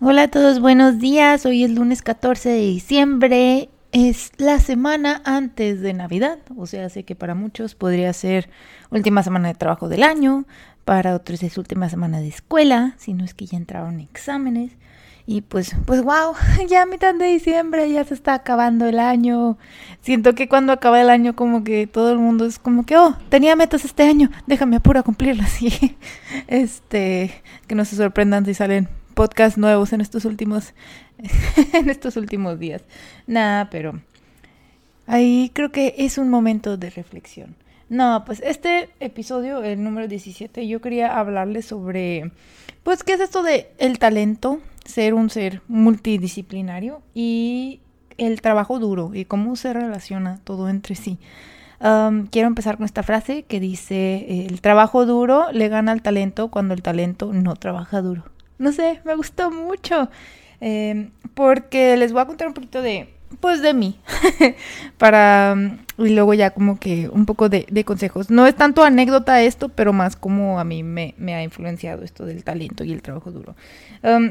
Hola a todos, buenos días. Hoy es lunes 14 de diciembre. Es la semana antes de Navidad. O sea, sé que para muchos podría ser última semana de trabajo del año. Para otros es última semana de escuela, si no es que ya entraron exámenes. Y pues, pues wow, ya a mitad de diciembre ya se está acabando el año. Siento que cuando acaba el año como que todo el mundo es como que, oh, tenía metas este año, déjame apuro a cumplirlas. Y este, que no se sorprendan si salen podcast nuevos en estos últimos en estos últimos días. Nada, pero ahí creo que es un momento de reflexión. No, pues este episodio, el número 17, yo quería hablarles sobre pues qué es esto de el talento, ser un ser multidisciplinario y el trabajo duro y cómo se relaciona todo entre sí. quiero empezar con esta frase que dice, el trabajo duro le gana al talento cuando el talento no trabaja duro. No sé, me gustó mucho. Eh, porque les voy a contar un poquito de, pues, de mí. Para, y luego ya como que un poco de, consejos. No es tanto anécdota esto, pero más como a mí me, ha influenciado esto del talento y el trabajo duro.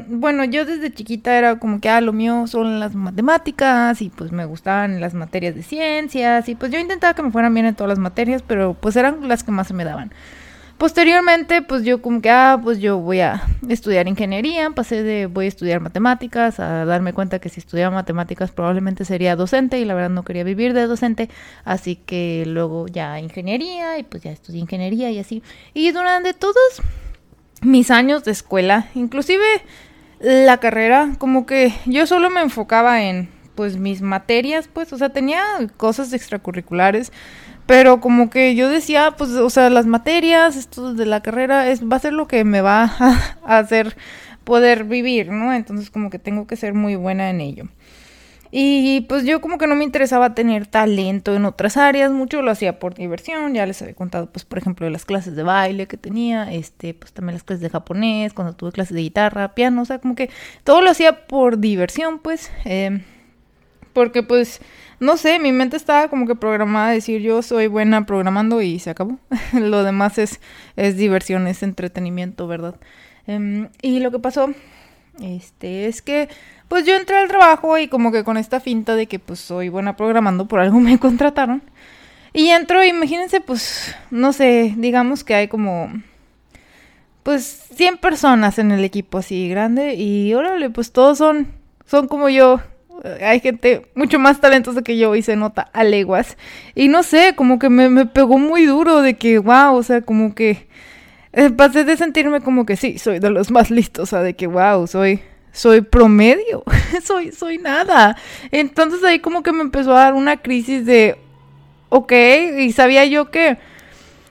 Bueno, yo desde chiquita era como que, ah, lo mío son las matemáticas y pues me gustaban las materias de ciencias y pues yo intentaba que me fueran bien en todas las materias, pero pues eran las que más se me daban. Posteriormente, pues yo como que, ah, pues yo voy a estudiar ingeniería, pasé de voy a estudiar matemáticas a darme cuenta que si estudiaba matemáticas probablemente sería docente y la verdad no quería vivir de docente, así que luego ya ingeniería y pues ya estudié ingeniería y así. Y durante todos mis años de escuela, inclusive la carrera, como que yo solo me enfocaba en pues mis materias, pues, o sea, tenía cosas extracurriculares pero como que yo decía, pues, o sea, las materias, esto de la carrera, es, va a ser lo que me va a, hacer poder vivir, ¿no? Entonces como que tengo que ser muy buena en ello. Y pues yo como que no me interesaba tener talento en otras áreas, mucho lo hacía por diversión, ya les había contado pues por ejemplo las clases de baile que tenía, este pues también las clases de japonés, cuando tuve clases de guitarra, piano, o sea como que todo lo hacía por diversión pues, eh, porque pues no sé, mi mente estaba como que programada a decir yo soy buena programando y se acabó. lo demás es, es diversión, es entretenimiento, ¿verdad? Em, y lo que pasó, este, es que pues yo entré al trabajo y como que con esta finta de que pues soy buena programando, por algo me contrataron. Y entro, imagínense, pues, no sé, digamos que hay como, pues, 100 personas en el equipo así grande y órale, pues todos son, son como yo, hay gente mucho más talentosa que yo y se nota a leguas. Y no sé, como que me, pegó muy duro de que, wow, o sea, como que eh, pasé de sentirme como que sí, soy de los más listos, o sea, de que, wow, soy, soy promedio, soy, soy nada. Entonces ahí como que me empezó a dar una crisis de, ok, y sabía yo que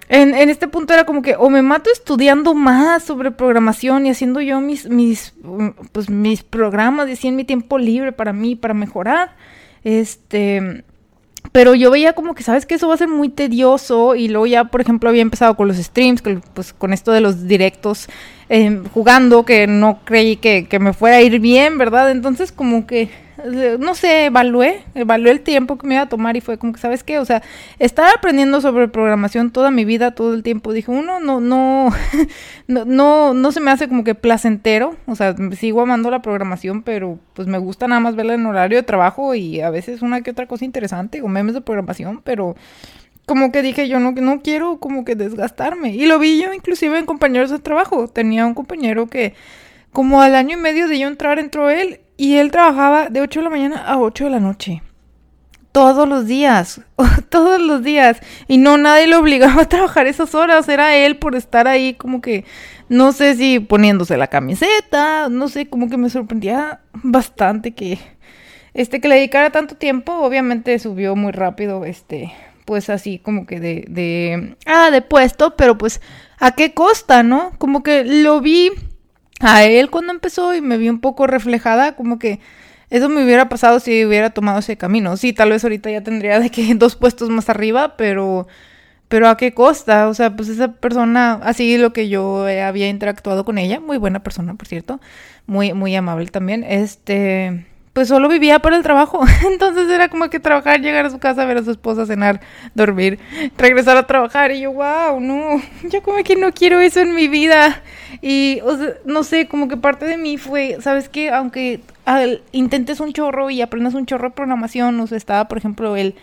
en, en, este punto era como que o me mato estudiando más sobre programación y haciendo yo mis, mis, pues, mis programas y así en mi tiempo libre para mí, para mejorar. Este, pero yo veía como que, ¿sabes que Eso va a ser muy tedioso. Y luego ya, por ejemplo, había empezado con los streams, pues con esto de los directos eh, jugando, que no creí que, que me fuera a ir bien, ¿verdad? Entonces como que no sé, evalué, evalué el tiempo que me iba a tomar y fue como que, ¿sabes qué? O sea, estar aprendiendo sobre programación toda mi vida, todo el tiempo, dije, uno, no, no, no, no, no se me hace como que placentero, o sea, sigo amando la programación, pero pues me gusta nada más verla en horario de trabajo y a veces una que otra cosa interesante o memes de programación, pero como que dije yo no, no quiero como que desgastarme. Y lo vi yo inclusive en compañeros de trabajo. Tenía un compañero que como al año y medio de yo entrar entró él y él trabajaba de 8 de la mañana a 8 de la noche. Todos los días, todos los días. Y no nadie lo obligaba a trabajar esas horas. Era él por estar ahí como que, no sé si poniéndose la camiseta, no sé, como que me sorprendía bastante que, este, que le dedicara tanto tiempo. Obviamente subió muy rápido, este, pues así como que de, de, ah, de puesto, pero pues, ¿a qué costa, no? Como que lo vi a él cuando empezó y me vi un poco reflejada, como que eso me hubiera pasado si hubiera tomado ese camino. Sí, tal vez ahorita ya tendría de que dos puestos más arriba, pero pero a qué costa? O sea, pues esa persona, así lo que yo había interactuado con ella, muy buena persona, por cierto, muy muy amable también. Este, pues solo vivía para el trabajo. Entonces era como que trabajar, llegar a su casa, ver a su esposa, cenar, dormir, regresar a trabajar. Y yo, wow, no, yo como que no quiero eso en mi vida. Y, no sé, como que parte de mí fue, ¿sabes qué? Aunque intentes un chorro y aprendas un chorro de programación, o sea, estaba, por ejemplo, el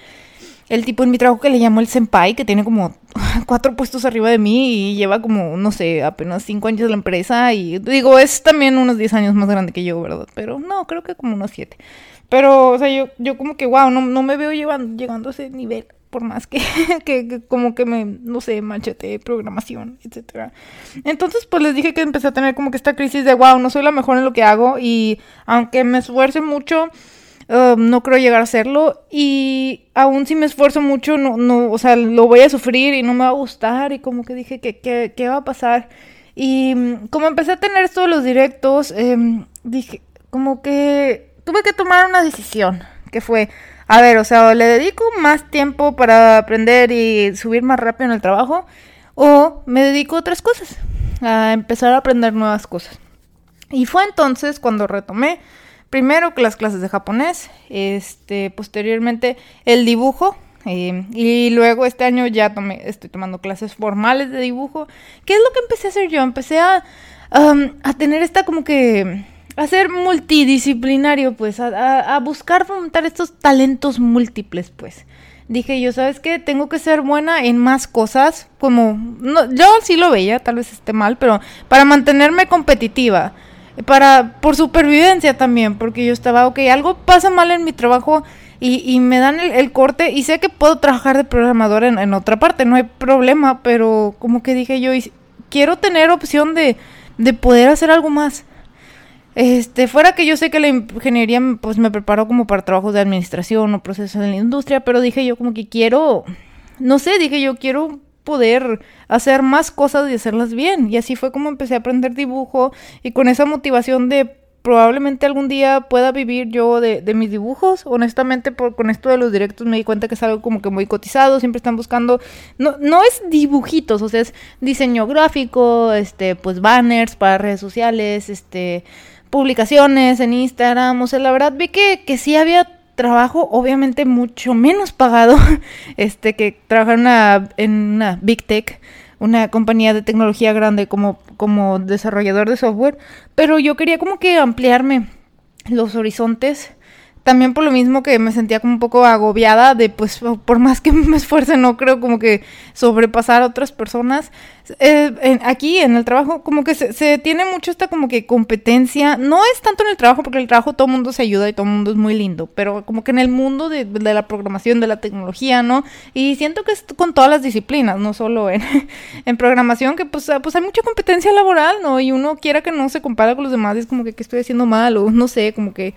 el tipo en mi trabajo que le llamó el senpai, que tiene como cuatro puestos arriba de mí y lleva como, no sé, apenas cinco años de la empresa y digo, es también unos diez años más grande que yo, ¿verdad? Pero no, creo que como unos siete. Pero, o sea, yo, yo como que, wow, no, no me veo llevando, llegando a ese nivel, por más que, que, como que me, no sé, manchete, programación, etcétera. Entonces, pues les dije que empecé a tener como que esta crisis de, wow, no soy la mejor en lo que hago y aunque me esfuerce mucho Um, no creo llegar a hacerlo y aún si me esfuerzo mucho, no, no, o sea, lo voy a sufrir y no me va a gustar y como que dije que qué va a pasar. Y mm, como empecé a tener todos los directos, em, dije, como que tuve que tomar una decisión, que fue, a ver, o sea, le dedico más tiempo para aprender y subir más rápido en el trabajo, o me dedico a otras cosas, a empezar a aprender nuevas cosas. Y fue entonces cuando retomé primero las clases de japonés, este, posteriormente el dibujo, eh, y luego este año ya estoy tomando clases formales de dibujo. ¿Qué es lo que empecé a hacer yo? Empecé a, a tener esta como que... A ser multidisciplinario, pues, a, a, buscar fomentar estos talentos múltiples, pues. Dije yo, ¿sabes qué? Tengo que ser buena en más cosas, como... No, yo sí lo veía, tal vez esté mal, pero para mantenerme competitiva para por supervivencia también, porque yo estaba, ok, algo pasa mal en mi trabajo y, me dan el, corte y sé que puedo trabajar de programador en, otra parte, no hay problema, pero como que dije yo, quiero tener opción de poder hacer algo más. Este, fuera que yo sé que la ingeniería pues me preparó como para trabajos de administración o procesos en la industria, pero dije yo como que quiero, no sé, dije yo quiero poder hacer más cosas y hacerlas bien. Y así fue como empecé a aprender dibujo y con esa motivación de probablemente algún día pueda vivir yo de, de mis dibujos. Honestamente, por, con esto de los directos me di cuenta que es algo como que muy cotizado, siempre están buscando, no, no es dibujitos, o sea, es diseño gráfico, este, pues banners para redes sociales, este, publicaciones en Instagram, o sea, la verdad vi que, que sí había trabajo obviamente mucho menos pagado este que trabajar una, en una Big Tech, una compañía de tecnología grande como, como desarrollador de software, pero yo quería como que ampliarme los horizontes también por lo mismo que me sentía como un poco agobiada de pues por más que me esfuerce no creo como que sobrepasar a otras personas. Eh, aquí en el trabajo como que se, tiene mucho esta como que competencia. No es tanto en el trabajo porque el trabajo todo mundo se ayuda y todo mundo es muy lindo pero como que en el mundo de, de, la programación de la tecnología no y siento que es con todas las disciplinas no solo en, en programación que pues, pues hay mucha competencia laboral no y uno quiera que no se compara con los demás es como que, que estoy haciendo mal o no sé como que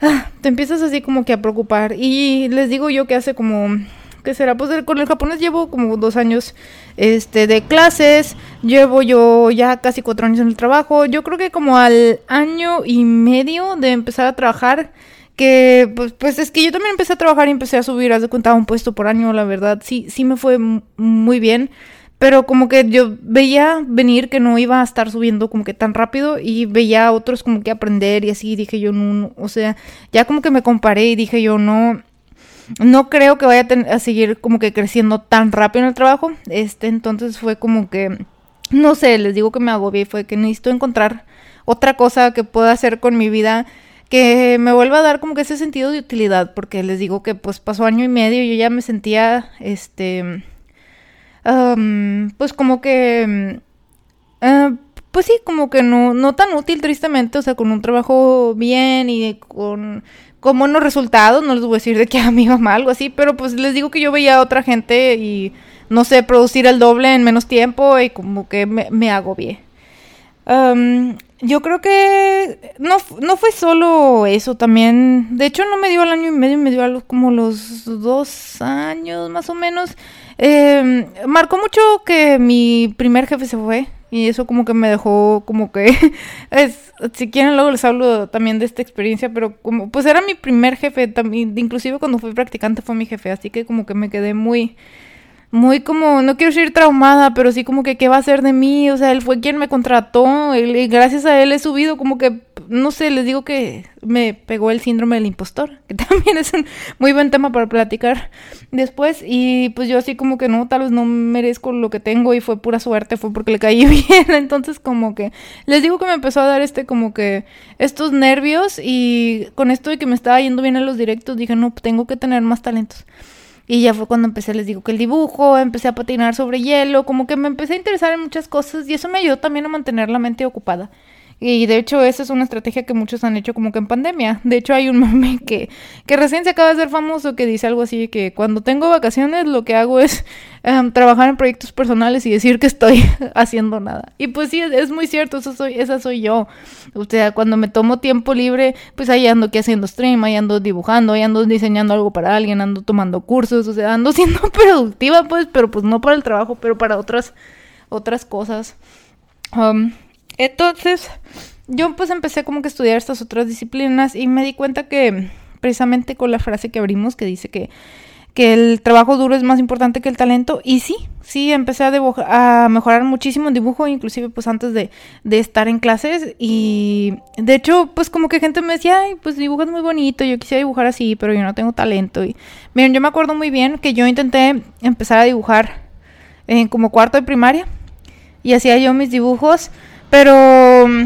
Ah, te empiezas así como que a preocupar. Y les digo yo que hace como, ¿qué será? Pues con el japonés llevo como dos años este, de clases, llevo yo ya casi cuatro años en el trabajo. Yo creo que como al año y medio de empezar a trabajar, que pues, pues es que yo también empecé a trabajar y empecé a subir, haz de cuenta, un puesto por año, la verdad, sí, sí me fue muy bien. Pero como que yo veía venir que no iba a estar subiendo como que tan rápido y veía a otros como que aprender y así dije yo, no, o sea, ya como que me comparé y dije yo, no, no creo que vaya a, a, seguir como que creciendo tan rápido en el trabajo. Este, entonces fue como que, no sé, les digo que me agobié, fue que necesito encontrar otra cosa que pueda hacer con mi vida que me vuelva a dar como que ese sentido de utilidad, porque les digo que pues pasó año y medio y yo ya me sentía, este pues como que... Uh, pues sí, como que no, no tan útil tristemente, o sea, con un trabajo bien y con, con buenos resultados, no les voy a decir de que a mí va mal, algo así, pero pues les digo que yo veía a otra gente y, no sé, producir el doble en menos tiempo y como que me, me agobié. yo creo que no, no fue solo eso, también, de hecho no me dio el año y medio, me dio algo como los dos años más o menos. Eh, marcó mucho que mi primer jefe se fue y eso como que me dejó como que si quieren luego les hablo también de esta experiencia pero como pues era mi primer jefe también inclusive cuando fui practicante fue mi jefe así que como que me quedé muy muy como, no quiero decir traumada, pero sí como que qué va a hacer de mí, o sea, él fue quien me contrató, y gracias a él he subido como que, no sé, les digo que me pegó el síndrome del impostor, que también es un muy buen tema para platicar después, y pues yo así como que no, tal vez no merezco lo que tengo y fue pura suerte, fue porque le caí bien, entonces como que, les digo que me empezó a dar este como que, estos nervios y con esto de que me estaba yendo bien en los directos, dije, no, tengo que tener más talentos. Y ya fue cuando empecé, les digo que el dibujo, empecé a patinar sobre hielo, como que me empecé a interesar en muchas cosas y eso me ayudó también a mantener la mente ocupada. Y de hecho, esa es una estrategia que muchos han hecho como que en pandemia. De hecho, hay un meme que, que recién se acaba de ser famoso que dice algo así: que cuando tengo vacaciones, lo que hago es em, trabajar en proyectos personales y decir que estoy haciendo nada. Y pues sí, es, muy cierto, eso soy, esa soy yo. O sea, cuando me tomo tiempo libre, pues ahí ando haciendo stream, ahí ando dibujando, ahí ando diseñando algo para alguien, ando tomando cursos, o sea, ando siendo productiva, pues, pero pues no para el trabajo, pero para otras, otras cosas. Entonces, yo pues empecé como que a estudiar estas otras disciplinas y me di cuenta que precisamente con la frase que abrimos que dice que, que el trabajo duro es más importante que el talento y sí, sí, empecé a, a mejorar muchísimo en dibujo, inclusive pues antes de, de, estar en clases y de hecho pues como que gente me decía, ay, pues dibujas muy bonito, yo quisiera dibujar así, pero yo no tengo talento y miren, yo me acuerdo muy bien que yo intenté empezar a dibujar en como cuarto de primaria y hacía yo mis dibujos pero mm,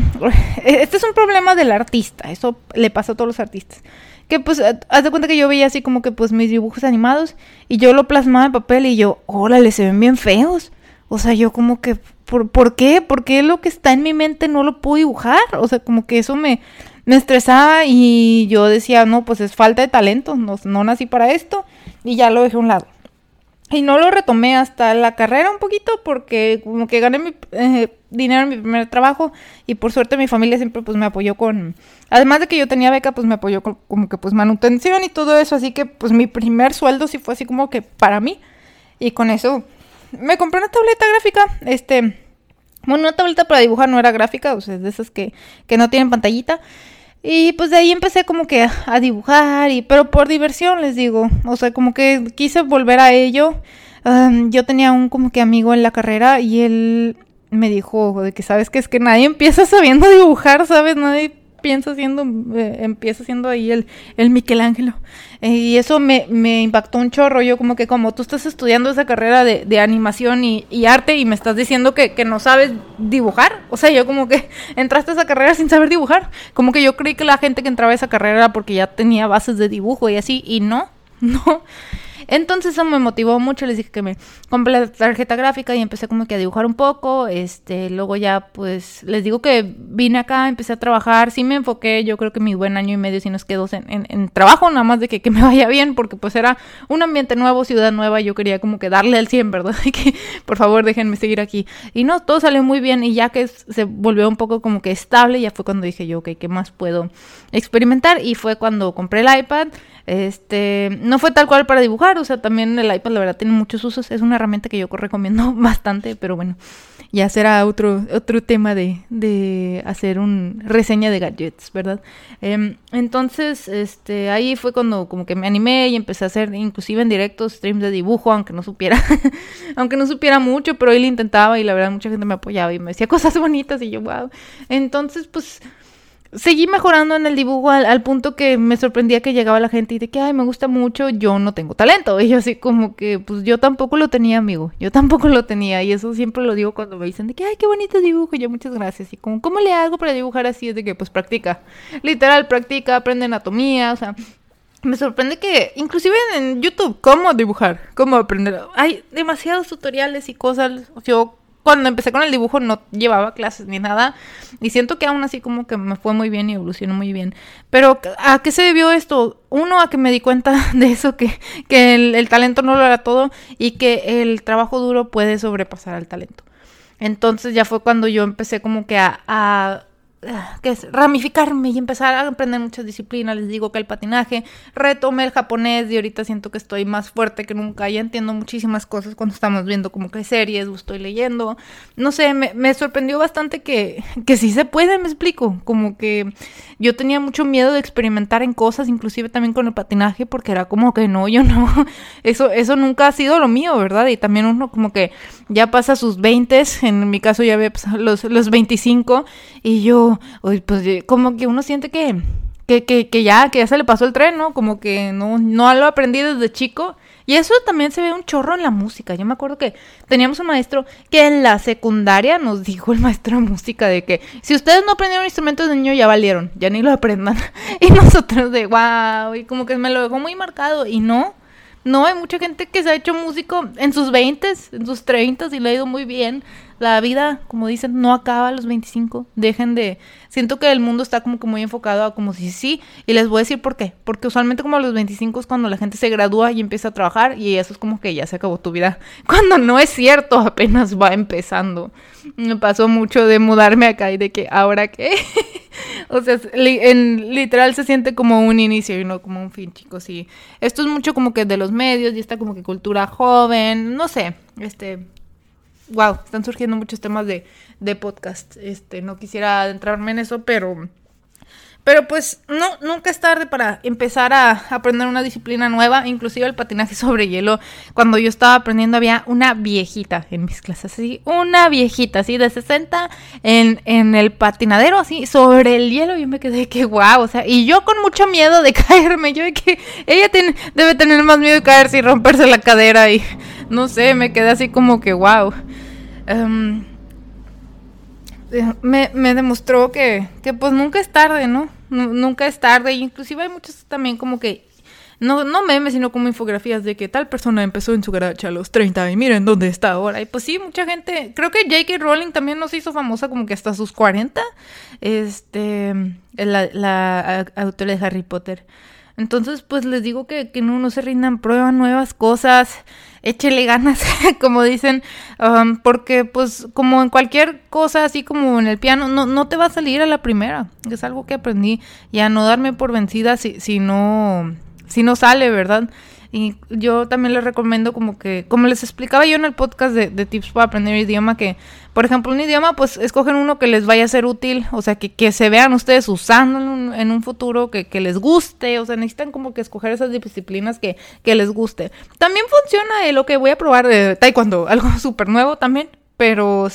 este es un problema del artista, eso le pasa a todos los artistas. Que pues, haz de cuenta que yo veía así como que pues mis dibujos animados y yo lo plasmaba en papel y yo, órale, se ven bien feos. O sea, yo como que, ¿por, ¿por qué? ¿Por qué lo que está en mi mente no lo puedo dibujar? O sea, como que eso me, me estresaba y yo decía, no, pues es falta de talento, no, no nací para esto y ya lo dejé a un lado. Y no lo retomé hasta la carrera un poquito porque como que gané mi eh, dinero en mi primer trabajo y por suerte mi familia siempre pues me apoyó con... Además de que yo tenía beca pues me apoyó con como que pues manutención y todo eso. Así que pues mi primer sueldo sí fue así como que para mí. Y con eso me compré una tableta gráfica. Este... Bueno, una tableta para dibujar no era gráfica, o sea, de esas que, que no tienen pantallita. Y pues de ahí empecé como que a dibujar, y, pero por diversión les digo, o sea, como que quise volver a ello. yo tenía un como que amigo en la carrera y él me dijo de que sabes que es que nadie empieza sabiendo dibujar, ¿sabes? Nadie piensa haciendo, eh, empieza haciendo ahí el, el Michelangelo. Eh, y eso me, me, impactó un chorro. Yo como que como tú estás estudiando esa carrera de, de animación y, y, arte y me estás diciendo que, que, no sabes dibujar. O sea, yo como que entraste a esa carrera sin saber dibujar. Como que yo creí que la gente que entraba a esa carrera era porque ya tenía bases de dibujo y así. Y no, no. Entonces eso me motivó mucho, les dije que me compré la tarjeta gráfica y empecé como que a dibujar un poco, este, luego ya pues les digo que vine acá, empecé a trabajar, sí me enfoqué, yo creo que mi buen año y medio sí nos quedó en, en, trabajo, nada más de que, que, me vaya bien, porque pues era un ambiente nuevo, ciudad nueva, yo quería como que darle al 100, ¿verdad? Y que por favor déjenme seguir aquí. Y no, todo salió muy bien y ya que se volvió un poco como que estable, ya fue cuando dije yo, ok, ¿qué más puedo experimentar? Y fue cuando compré el iPad. Este, no fue tal cual para dibujar, o sea, también el iPad la verdad tiene muchos usos, es una herramienta que yo recomiendo bastante, pero bueno, ya será otro, otro tema de, de hacer un reseña de gadgets, ¿verdad? Em, entonces, este, ahí fue cuando como que me animé y empecé a hacer inclusive en directo streams de dibujo, aunque no supiera, aunque no supiera mucho, pero él intentaba y la verdad mucha gente me apoyaba y me decía cosas bonitas y yo, wow. Entonces, pues seguí mejorando en el dibujo al, punto que me sorprendía que llegaba la gente y de que, ay, me gusta mucho, yo no tengo talento. Y yo así como que, pues yo tampoco lo tenía, amigo. Yo tampoco lo tenía. Y eso siempre lo digo cuando me dicen de que, ay, qué bonito dibujo. Y yo, muchas gracias. Y como, ¿cómo le hago para dibujar así? Es de que, pues practica. Literal, practica, aprende anatomía, o sea... Me sorprende que, inclusive en YouTube, cómo dibujar, cómo aprender. Hay demasiados tutoriales y cosas. Yo cuando empecé con el dibujo no llevaba clases ni nada y siento que aún así como que me fue muy bien y evolucionó muy bien. Pero ¿a qué se debió esto? Uno, a que me di cuenta de eso, que, que el, talento no lo era todo y que el trabajo duro puede sobrepasar al talento. Entonces ya fue cuando yo empecé como que a, a que es ramificarme y empezar a aprender muchas disciplinas. Les digo que el patinaje, retomé el japonés y ahorita siento que estoy más fuerte que nunca. Ya entiendo muchísimas cosas cuando estamos viendo como que series o estoy leyendo. No sé, me, me sorprendió bastante que, que sí se puede, me explico. Como que yo tenía mucho miedo de experimentar en cosas, inclusive también con el patinaje, porque era como que no, yo no. Eso, eso nunca ha sido lo mío, ¿verdad? Y también uno como que ya pasa sus 20, en mi caso ya había pasado los, los 25 y yo pues como que uno siente que, que, que, que, ya, que ya se le pasó el tren, ¿no? Como que no, no lo aprendí desde chico. Y eso también se ve un chorro en la música. Yo me acuerdo que teníamos un maestro que en la secundaria nos dijo el maestro de música de que si ustedes no aprendieron instrumentos de niño ya valieron, ya ni lo aprendan. Y nosotros de wow, y como que me lo dejó muy marcado. Y no, no, hay mucha gente que se ha hecho músico en sus 20, en sus 30 y le ha ido muy bien. La vida, como dicen, no acaba a los 25. Dejen de... Siento que el mundo está como que muy enfocado a como si sí. Y les voy a decir por qué. Porque usualmente como a los 25 es cuando la gente se gradúa y empieza a trabajar y eso es como que ya se acabó tu vida. Cuando no es cierto, apenas va empezando. Me pasó mucho de mudarme acá y de que ahora qué. o sea, en literal se siente como un inicio y no como un fin, chicos. Y esto es mucho como que de los medios y está como que cultura joven, no sé, este wow, están surgiendo muchos temas de, de podcast. Este, no quisiera adentrarme en eso, pero pero pues no, nunca es tarde para empezar a aprender una disciplina nueva, inclusive el patinaje sobre hielo. Cuando yo estaba aprendiendo había una viejita en mis clases, así, una viejita, así, de 60 en, en el patinadero, así, sobre el hielo. Yo me quedé que wow, o sea, y yo con mucho miedo de caerme, yo de que ella tiene, debe tener más miedo de caerse y romperse la cadera y no sé, me quedé así como que wow. Em, me, me, demostró que, que, pues nunca es tarde, ¿no? nunca es tarde. Inclusive hay muchos también como que, no, no memes, sino como infografías de que tal persona empezó en su garage a los 30 y miren dónde está ahora. Y pues sí, mucha gente, creo que J.K. Rowling también nos hizo famosa como que hasta sus 40, este, la, la autora de Harry Potter. Entonces, pues les digo que, que no, no se rindan, prueban nuevas cosas, échele ganas, como dicen, um, porque pues como en cualquier cosa, así como en el piano, no, no te va a salir a la primera. Es algo que aprendí y a no darme por vencida si, si no, si no sale, ¿verdad? Y yo también les recomiendo como que, como les explicaba yo en el podcast de, tips para aprender idioma, que, por ejemplo, un idioma, pues escogen uno que les vaya a ser útil, o sea, que, que se vean ustedes usando en un, futuro, que, que, les guste, o sea, necesitan como que escoger esas disciplinas que, que les guste. También funciona lo que voy a probar de taekwondo, algo súper nuevo también, pero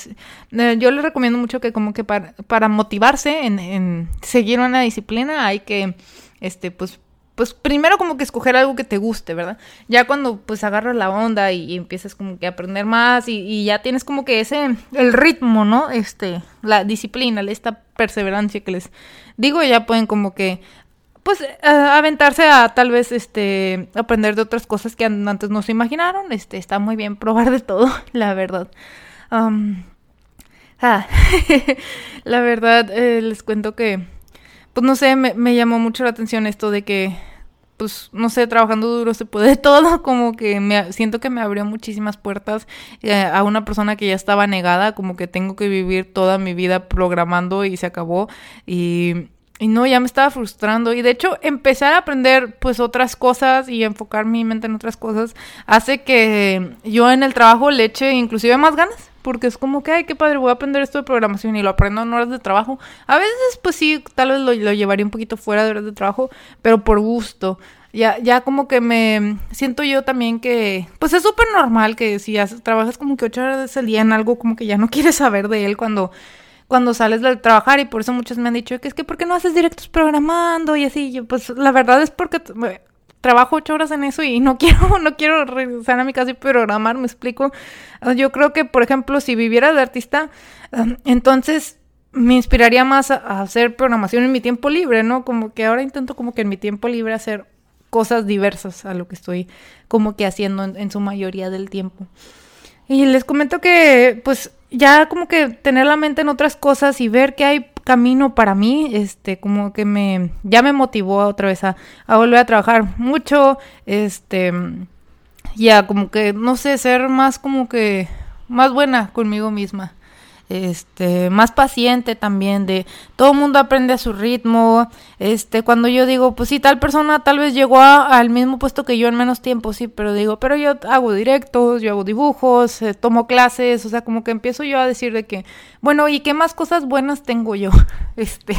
eh, yo les recomiendo mucho que como que para, para motivarse en seguir una disciplina hay que, este, pues pues primero como que escoger algo que te guste, ¿verdad? Ya cuando pues agarras la onda y, empiezas como que a aprender más y, ya tienes como que ese, el ritmo, ¿no? Este, la disciplina, esta perseverancia que les digo, ya pueden como que pues aventarse a tal vez este aprender de otras cosas que antes no se imaginaron. Este, está muy bien probar de todo, la verdad. Ah, la verdad, eh, les cuento que pues no sé, me, me, llamó mucho la atención esto de que, pues no sé, trabajando duro se puede todo, como que me siento que me abrió muchísimas puertas eh, a una persona que ya estaba negada, como que tengo que vivir toda mi vida programando y se acabó y y no, ya me estaba frustrando. Y de hecho, empezar a aprender pues otras cosas y enfocar mi mente en otras cosas hace que yo en el trabajo le eche inclusive más ganas. Porque es como que, ay, qué padre, voy a aprender esto de programación y lo aprendo en horas de trabajo. A veces, pues sí, tal vez lo, lo llevaría un poquito fuera de horas de trabajo, pero por gusto. Ya, ya como que me siento yo también que, pues es súper normal que si trabajas como que ocho horas al día en algo, como que ya no quieres saber de él cuando cuando sales de trabajar y por eso muchos me han dicho que es que ¿por qué no haces directos programando? Y así, yo, pues la verdad es porque trabajo ocho horas en eso y no quiero, no quiero regresar a mi casa y programar, me explico. Ah, yo creo que, por ejemplo, si viviera de artista, entonces me inspiraría más a, hacer programación en mi tiempo libre, ¿no? Como que ahora intento como que en mi tiempo libre hacer cosas diversas a lo que estoy como que haciendo en su mayoría del tiempo. Y les comento que, pues, ya como que tener la mente en otras cosas y ver que hay camino para mí, este, como que me, ya me motivó otra vez a, a volver a trabajar mucho, este, ya como que, no sé, ser más como que, más buena conmigo misma. Este, más paciente también, de todo mundo aprende a su ritmo, este, cuando yo digo, pues sí, tal persona tal vez llegó al mismo puesto que yo en menos tiempo, sí, pero digo, pero yo hago directos, yo hago dibujos, eh, tomo clases, o sea, como que empiezo yo a decir de que, bueno, ¿y qué más cosas buenas tengo yo? Este,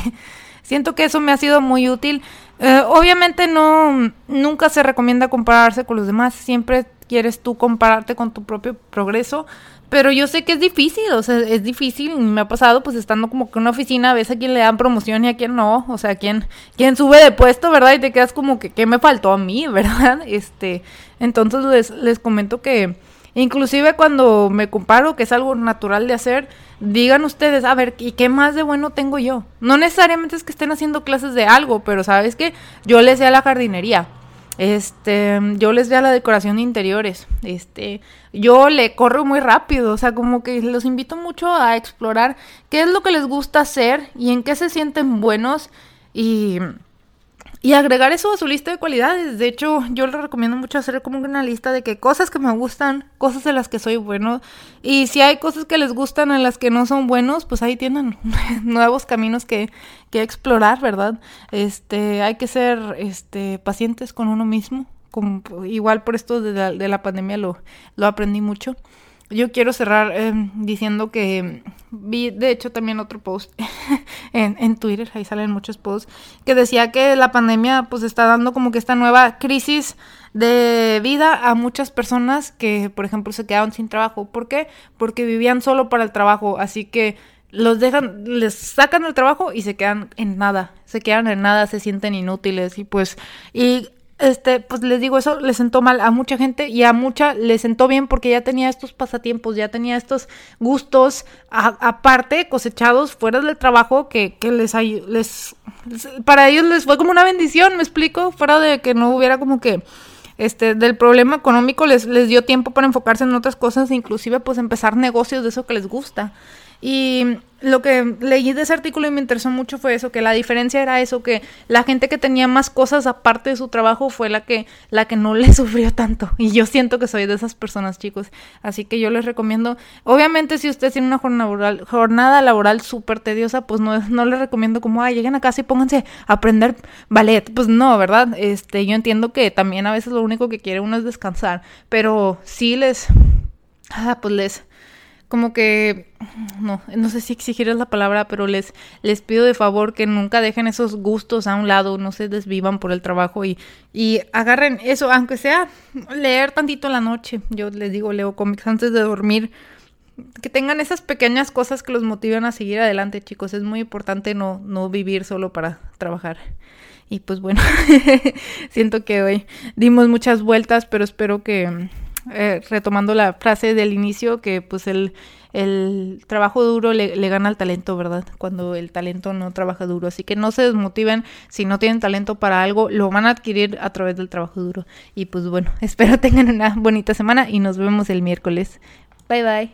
siento que eso me ha sido muy útil. Eh, obviamente no, nunca se recomienda compararse con los demás, siempre quieres tú compararte con tu propio progreso, pero yo sé que es difícil, o sea, es difícil, me ha pasado pues estando como que en una oficina, ves a quién le dan promoción y a quién no, o sea, quién, quién sube de puesto, ¿verdad? Y te quedas como que, ¿qué me faltó a mí, verdad? Este, entonces les, les comento que inclusive cuando me comparo, que es algo natural de hacer, digan ustedes, a ver, ¿y qué más de bueno tengo yo? No necesariamente es que estén haciendo clases de algo, pero sabes que yo les sé a la jardinería este, yo les veo la decoración de interiores. Este, yo le corro muy rápido, o sea, como que los invito mucho a explorar qué es lo que les gusta hacer y en qué se sienten buenos y y agregar eso a su lista de cualidades. De hecho, yo le recomiendo mucho hacer como una lista de que cosas que me gustan, cosas en las que soy bueno. Y si hay cosas que les gustan en las que no son buenos, pues ahí tienen nuevos caminos que, que explorar, ¿verdad? Este, hay que ser este, pacientes con uno mismo. Igual por esto de la, de la pandemia lo, lo aprendí mucho. Yo quiero cerrar eh, diciendo que vi, de hecho, también otro post en, en, Twitter, ahí salen muchos posts, que decía que la pandemia pues está dando como que esta nueva crisis de vida a muchas personas que, por ejemplo, se quedaron sin trabajo. ¿Por qué? Porque vivían solo para el trabajo, así que los dejan, les sacan el trabajo y se quedan en nada, se quedan en nada, se sienten inútiles y pues, y este, pues les digo, eso le sentó mal a mucha gente y a mucha le sentó bien porque ya tenía estos pasatiempos, ya tenía estos gustos aparte cosechados fuera del trabajo que, que les, les, para ellos les fue como una bendición, me explico, fuera de que no hubiera como que este, del problema económico les, les dio tiempo para enfocarse en otras cosas, inclusive pues empezar negocios de eso que les gusta. Y lo que leí de ese artículo y me interesó mucho fue eso, que la diferencia era eso, que la gente que tenía más cosas aparte de su trabajo fue la que, la que no le sufrió tanto. Y yo siento que soy de esas personas, chicos. Así que yo les recomiendo, obviamente si usted tiene una jornada laboral, súper tediosa, pues no, no les recomiendo como, ay, lleguen a casa y pónganse a aprender ballet. Pues no, ¿verdad? Este, yo entiendo que también a veces lo único que quiere uno es descansar, pero sí les, ah, pues les como que no, no sé si exigir es la palabra, pero les, les pido de favor que nunca dejen esos gustos a un lado, no se desvivan por el trabajo y, y agarren eso, aunque sea leer tantito en la noche. Yo les digo, leo cómics antes de dormir. Que tengan esas pequeñas cosas que los motiven a seguir adelante, chicos. Es muy importante no, no vivir solo para trabajar. Y pues bueno, siento que hoy dimos muchas vueltas, pero espero que eh, retomando la frase del inicio, que pues el, el trabajo duro le, le, gana al talento, ¿verdad? Cuando el talento no trabaja duro. Así que no se desmotiven si no tienen talento para algo, lo van a adquirir a través del trabajo duro. Y pues bueno, espero tengan una bonita semana y nos vemos el miércoles. Bye bye.